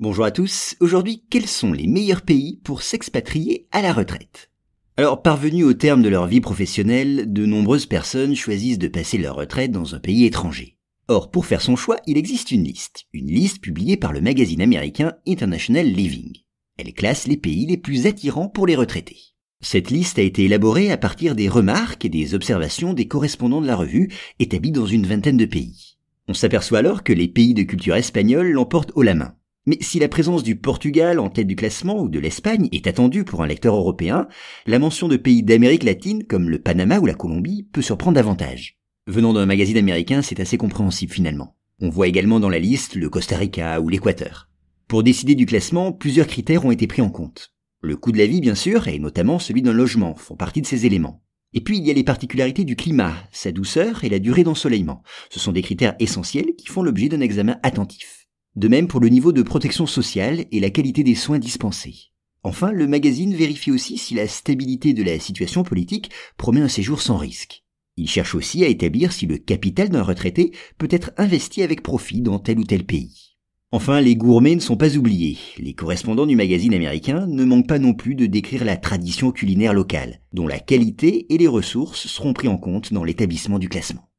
Bonjour à tous, aujourd'hui quels sont les meilleurs pays pour s'expatrier à la retraite? Alors parvenus au terme de leur vie professionnelle, de nombreuses personnes choisissent de passer leur retraite dans un pays étranger. Or pour faire son choix, il existe une liste, une liste publiée par le magazine américain International Living. Elle classe les pays les plus attirants pour les retraités. Cette liste a été élaborée à partir des remarques et des observations des correspondants de la revue établis dans une vingtaine de pays. On s'aperçoit alors que les pays de culture espagnole l'emportent haut la main. Mais si la présence du Portugal en tête du classement ou de l'Espagne est attendue pour un lecteur européen, la mention de pays d'Amérique latine comme le Panama ou la Colombie peut surprendre davantage. Venant d'un magazine américain, c'est assez compréhensible finalement. On voit également dans la liste le Costa Rica ou l'Équateur. Pour décider du classement, plusieurs critères ont été pris en compte. Le coût de la vie, bien sûr, et notamment celui d'un logement, font partie de ces éléments. Et puis il y a les particularités du climat, sa douceur et la durée d'ensoleillement. Ce sont des critères essentiels qui font l'objet d'un examen attentif. De même pour le niveau de protection sociale et la qualité des soins dispensés. Enfin, le magazine vérifie aussi si la stabilité de la situation politique promet un séjour sans risque. Il cherche aussi à établir si le capital d'un retraité peut être investi avec profit dans tel ou tel pays. Enfin, les gourmets ne sont pas oubliés. Les correspondants du magazine américain ne manquent pas non plus de décrire la tradition culinaire locale, dont la qualité et les ressources seront pris en compte dans l'établissement du classement.